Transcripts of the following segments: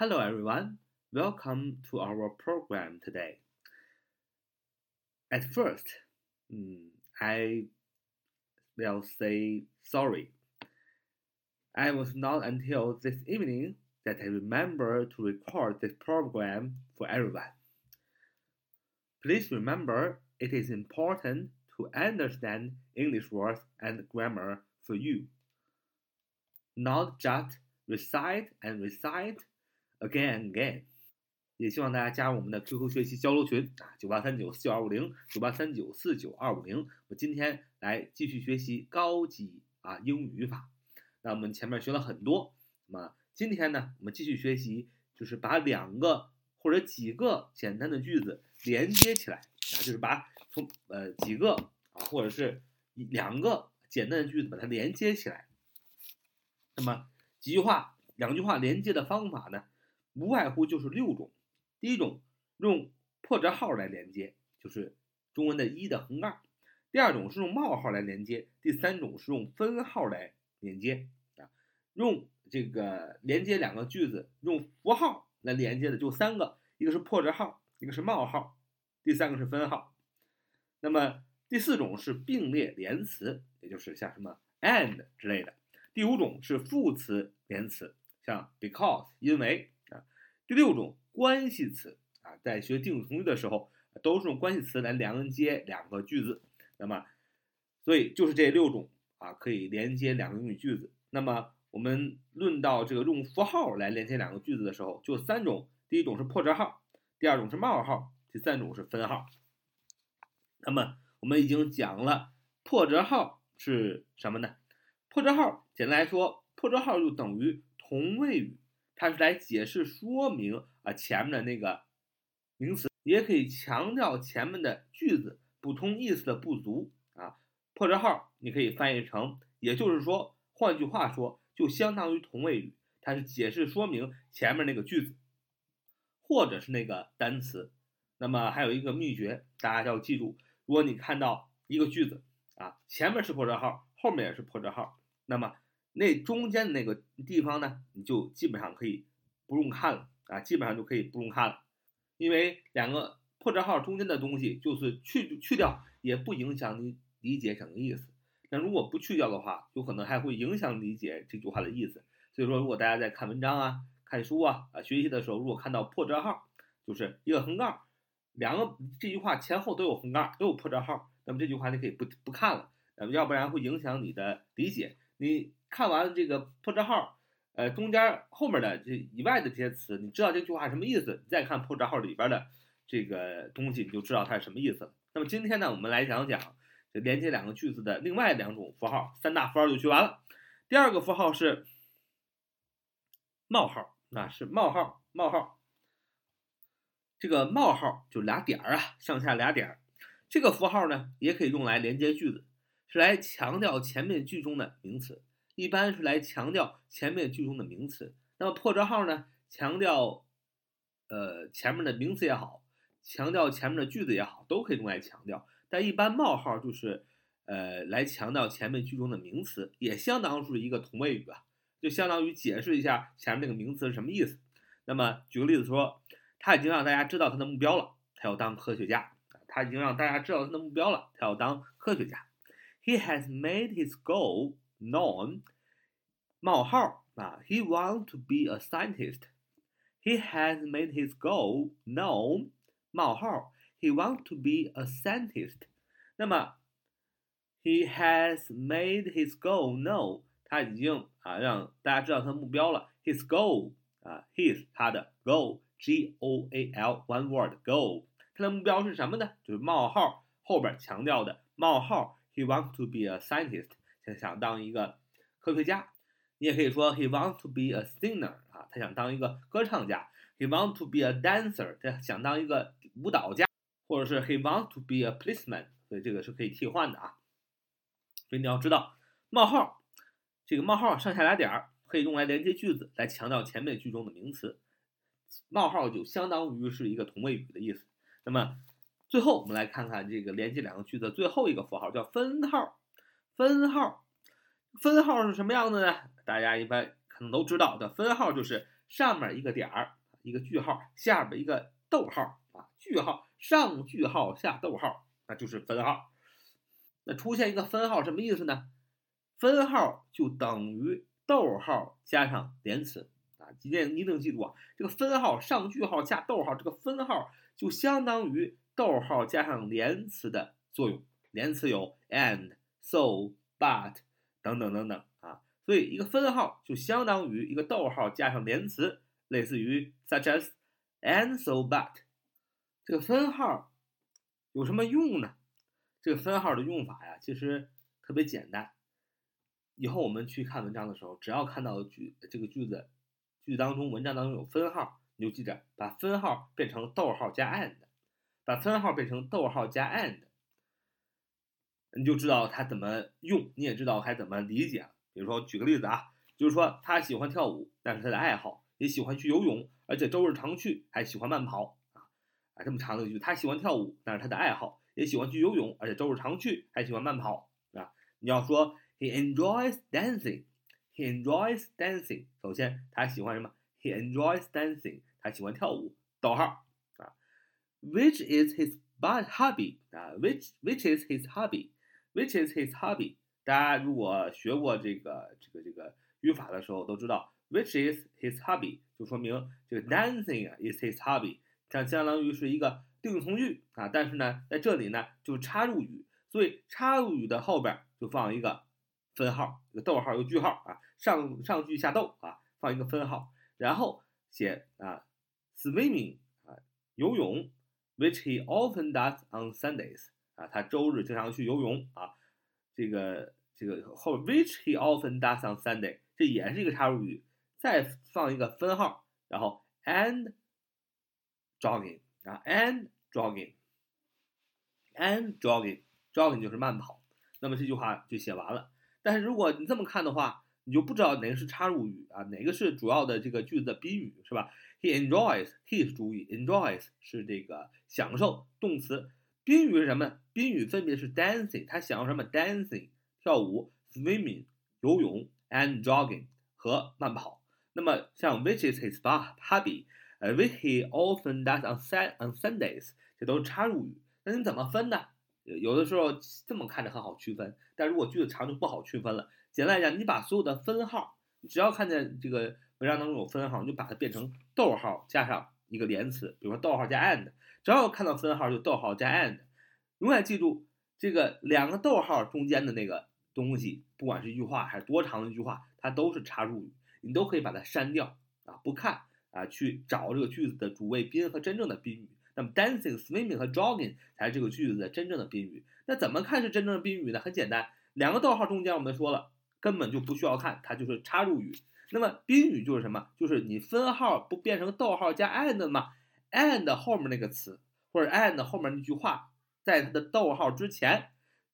Hello, everyone. Welcome to our program today. At first, mm, I will say sorry. I was not until this evening that I remember to record this program for everyone. Please remember it is important to understand English words and grammar for you, not just recite and recite again and again. 也希望大家加入我们的 QQ 学习交流群啊，九八三九四九二五零，九八三九四九二五零。我今天来继续学习高级啊英语语法。那我们前面学了很多，那么今天呢，我们继续学习，就是把两个或者几个简单的句子连接起来啊，就是把从呃几个啊或者是两个简单的句子把它连接起来。那么几句话、两句话连接的方法呢，无外乎就是六种。第一种用破折号来连接，就是中文的一的横杠；第二种是用冒号来连接；第三种是用分号来连接啊。用这个连接两个句子，用符号来连接的就三个，一个是破折号，一个是冒号，第三个是分号。那么第四种是并列连词，也就是像什么 and 之类的。第五种是副词连词，像 because 因为。第六种。关系词啊，在学定语从句的时候，都是用关系词来连接两个句子。那么，所以就是这六种啊，可以连接两个英语句子。那么，我们论到这个用符号来连接两个句子的时候，就三种：第一种是破折号，第二种是冒号，第三种是分号。那么，我们已经讲了破折号是什么呢？破折号简单来说，破折号就等于同位语。它是来解释说明啊前面的那个名词，也可以强调前面的句子不同意思的不足啊。破折号你可以翻译成，也就是说，换句话说，就相当于同位语，它是解释说明前面那个句子，或者是那个单词。那么还有一个秘诀，大家要记住：如果你看到一个句子啊，前面是破折号，后面也是破折号，那么。那中间的那个地方呢，你就基本上可以不用看了啊，基本上就可以不用看了，因为两个破折号中间的东西就是去去掉也不影响你理解整个意思。那如果不去掉的话，有可能还会影响理解这句话的意思。所以说，如果大家在看文章啊、看书啊啊学习的时候，如果看到破折号，就是一个横杠，两个这句话前后都有横杠，都有破折号，那么这句话你可以不不看了，那么要不然会影响你的理解。你。看完这个破折号，呃，中间后面的这以外的这些词，你知道这句话什么意思？你再看破折号里边的这个东西，你就知道它是什么意思了。那么今天呢，我们来讲讲这连接两个句子的另外两种符号，三大符号就学完了。第二个符号是冒号，那是冒号，冒号。这个冒号就俩点儿啊，上下俩点儿。这个符号呢，也可以用来连接句子，是来强调前面句中的名词。一般是来强调前面句中的名词，那么破折号呢？强调，呃，前面的名词也好，强调前面的句子也好，都可以用来强调。但一般冒号就是，呃，来强调前面句中的名词，也相当于是一个同位语啊，就相当于解释一下前面那个名词是什么意思。那么举个例子说，他已经让大家知道他的目标了，他要当科学家。他已经让大家知道他的目标了，他要当科学家。He has made his goal. known 冒号啊，he wants to be a scientist. He has made his goal known 冒号，he wants to be a scientist. 那么 he has made his goal known，他已经啊让大家知道他的目标了。His goal 啊，his 他的 goal，G O A L one word goal，他的目标是什么呢？就是冒号后边强调的冒号，he wants to be a scientist。 他想当一个科学家，你也可以说 he wants to be a singer 啊，他想当一个歌唱家。He wants to be a dancer，他想当一个舞蹈家，或者是 he wants to be a policeman，所以这个是可以替换的啊。所以你要知道，冒号这个冒号上下俩点儿可以用来连接句子，来强调前面句中的名词。冒号就相当于是一个同位语的意思。那么最后我们来看看这个连接两个句子最后一个符号叫分号。分号，分号是什么样的呢？大家一般可能都知道的，分号就是上面一个点儿，一个句号，下边一个逗号啊，句号上句号下逗号，那就是分号。那出现一个分号什么意思呢？分号就等于逗号加上连词啊，今天一定记住啊，这个分号上句号下逗号，这个分号就相当于逗号加上连词的作用。连词有 and、so、but 等等等等啊，所以一个分号就相当于一个逗号加上连词，类似于 such as and so but。这个分号有什么用呢？这个分号的用法呀，其实特别简单。以后我们去看文章的时候，只要看到句这个句子句子当中文章当中有分号，你就记着把分号变成逗号加 and，把分号变成逗号加 and。你就知道他怎么用，你也知道该怎么理解。比如说，举个例子啊，就是说他喜欢跳舞，但是他的爱好也喜欢去游泳，而且周日常去，还喜欢慢跑啊啊，这么长的一句，他喜欢跳舞，但是他的爱好也喜欢去游泳，而且周日常去，还喜欢慢跑啊。你要说 he enjoys dancing，he enjoys dancing。首先他喜欢什么？he enjoys dancing，他喜欢跳舞。逗号啊，which is his but hobby 啊，which which is his hobby。Which is his hobby？大家如果学过这个这个这个语法的时候，都知道 which is his hobby 就说明这个 dancing 啊 is his hobby，这相当于是一个定语从句啊。但是呢，在这里呢就插入语，所以插入语的后边就放一个分号，一个逗号，一个句号啊，上上句下逗啊，放一个分号，然后写啊 swimming 啊游泳，which he often does on Sundays。啊，他周日经常去游泳啊，这个这个后 which he often does on Sunday，这也是一个插入语，再放一个分号，然后 and jogging 啊 and jogging，and jogging，jogging 就是慢跑，那么这句话就写完了。但是如果你这么看的话，你就不知道哪个是插入语啊，哪个是主要的这个句子的宾语是吧？He enjoys，he 是主语，enjoys 是这个享受动词。宾语是什么？宾语分别是 dancing，他想要什么？dancing 跳舞，swimming 游泳，and jogging 和慢跑。那么像 which is his hobby，呃，which he often does on sun on Sundays，这都是插入语。那你怎么分呢？有的时候这么看着很好区分，但如果句子长就不好区分了。简单来讲，你把所有的分号，你只要看见这个文章当中有分号，你就把它变成逗号加上一个连词，比如说逗号加 and。只要看到分号就逗号加 and，永远记住这个两个逗号中间的那个东西，不管是一句话还是多长的一句话，它都是插入语，你都可以把它删掉啊，不看啊，去找这个句子的主谓宾和真正的宾语。那么 dancing、swimming 和 jogging 才是这个句子的真正的宾语。那怎么看是真正的宾语呢？很简单，两个逗号中间我们说了，根本就不需要看，它就是插入语。那么宾语就是什么？就是你分号不变成逗号加 and 吗？and 后面那个词，或者 and 后面那句话，在它的逗号之前，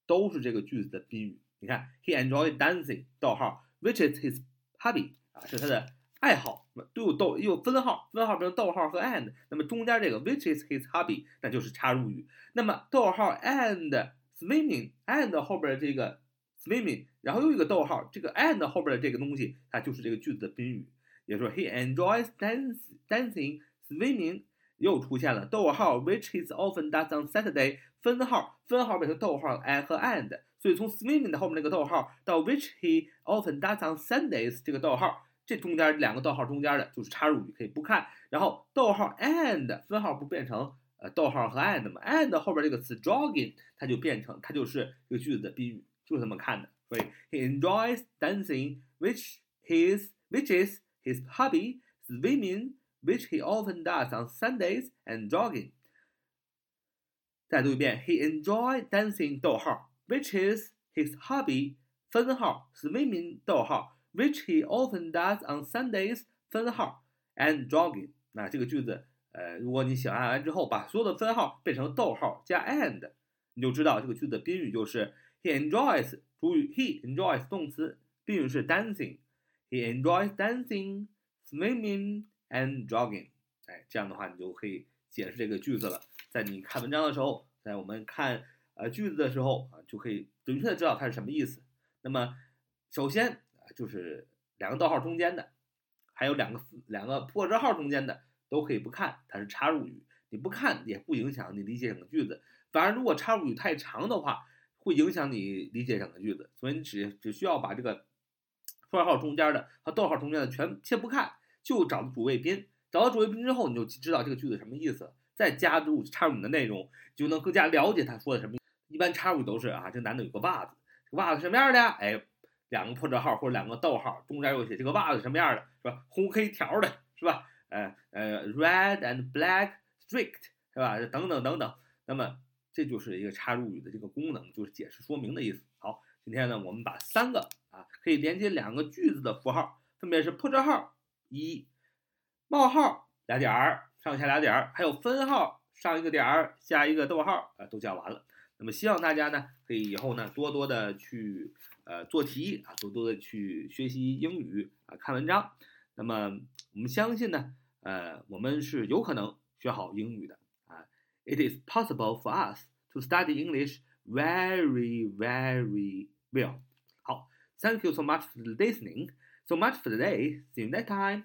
都是这个句子的宾语。你看，He enjoys dancing，逗号，which is his hobby，啊，是他的爱好。都有逗，又有分号，分号变成逗号和 and，那么中间这个 which is his hobby，那就是插入语。那么逗号 and swimming，and 后边这个 swimming，然后又一个逗号，这个 and 后边的这个东西，它就是这个句子的宾语。也就是说，He enjoys dancing，dancing，swimming。又出现了逗号，which is often does on Saturday，分号，分号变成逗号，and 和 and，所以从 swimming 的后面那个逗号到 which he often does on Sundays 这个逗号，这中间两个逗号中间的就是插入语，可以不看。然后逗号 and 分号不变成呃逗号和 and 吗？and 后边这个词 jogging 它就变成它就是这个句子的宾语，就是这么看的。所以 he enjoys dancing，which his which is his hobby，swimming。which he often does on Sundays and jogging. 再读一遍，He enjoy dancing 逗号，which is his hobby 分号 swimming 逗号，which he often does on Sundays 分号 and jogging。那这个句子，呃，如果你写完完之后，把所有的分号变成逗号加 and，你就知道这个句子的宾语就是 He enjoys 主语 He enjoys 动词，宾语是 dancing。He enjoys dancing, swimming and jogging，哎，这样的话你就可以解释这个句子了。在你看文章的时候，在我们看呃句子的时候啊，就可以准确的知道它是什么意思。那么首先啊，就是两个逗号中间的还有两个两个破折号中间的都可以不看，它是插入语。你不看也不影响你理解整个句子，反而如果插入语太长的话，会影响你理解整个句子。所以你只只需要把这个破折号中间的和逗号中间的全先不看，就找主谓宾。找到主谓宾之后，你就知道这个句子什么意思，再加入插入你的内容，就能更加了解他说的什么。一般插入都是啊，这男的有个袜子，袜子什么样的？哎，两个破折号或者两个逗号，中间又写这个袜子什么样的，是吧？红黑条的，是吧？呃呃，red and black strict，是吧？等等等等。那么这就是一个插入语的这个功能，就是解释说明的意思。好，今天呢，我们把三个啊可以连接两个句子的符号，分别是破折号一。冒号俩点儿，上下俩点儿，还有分号上一个点儿，下一个逗号，啊，都讲完了。那么希望大家呢，可以以后呢，多多的去呃做题啊，多多的去学习英语啊，看文章。那么我们相信呢，呃，我们是有可能学好英语的。It is possible for us to study English very, very well. 好，Thank you so much for listening. So much for today. See you next time.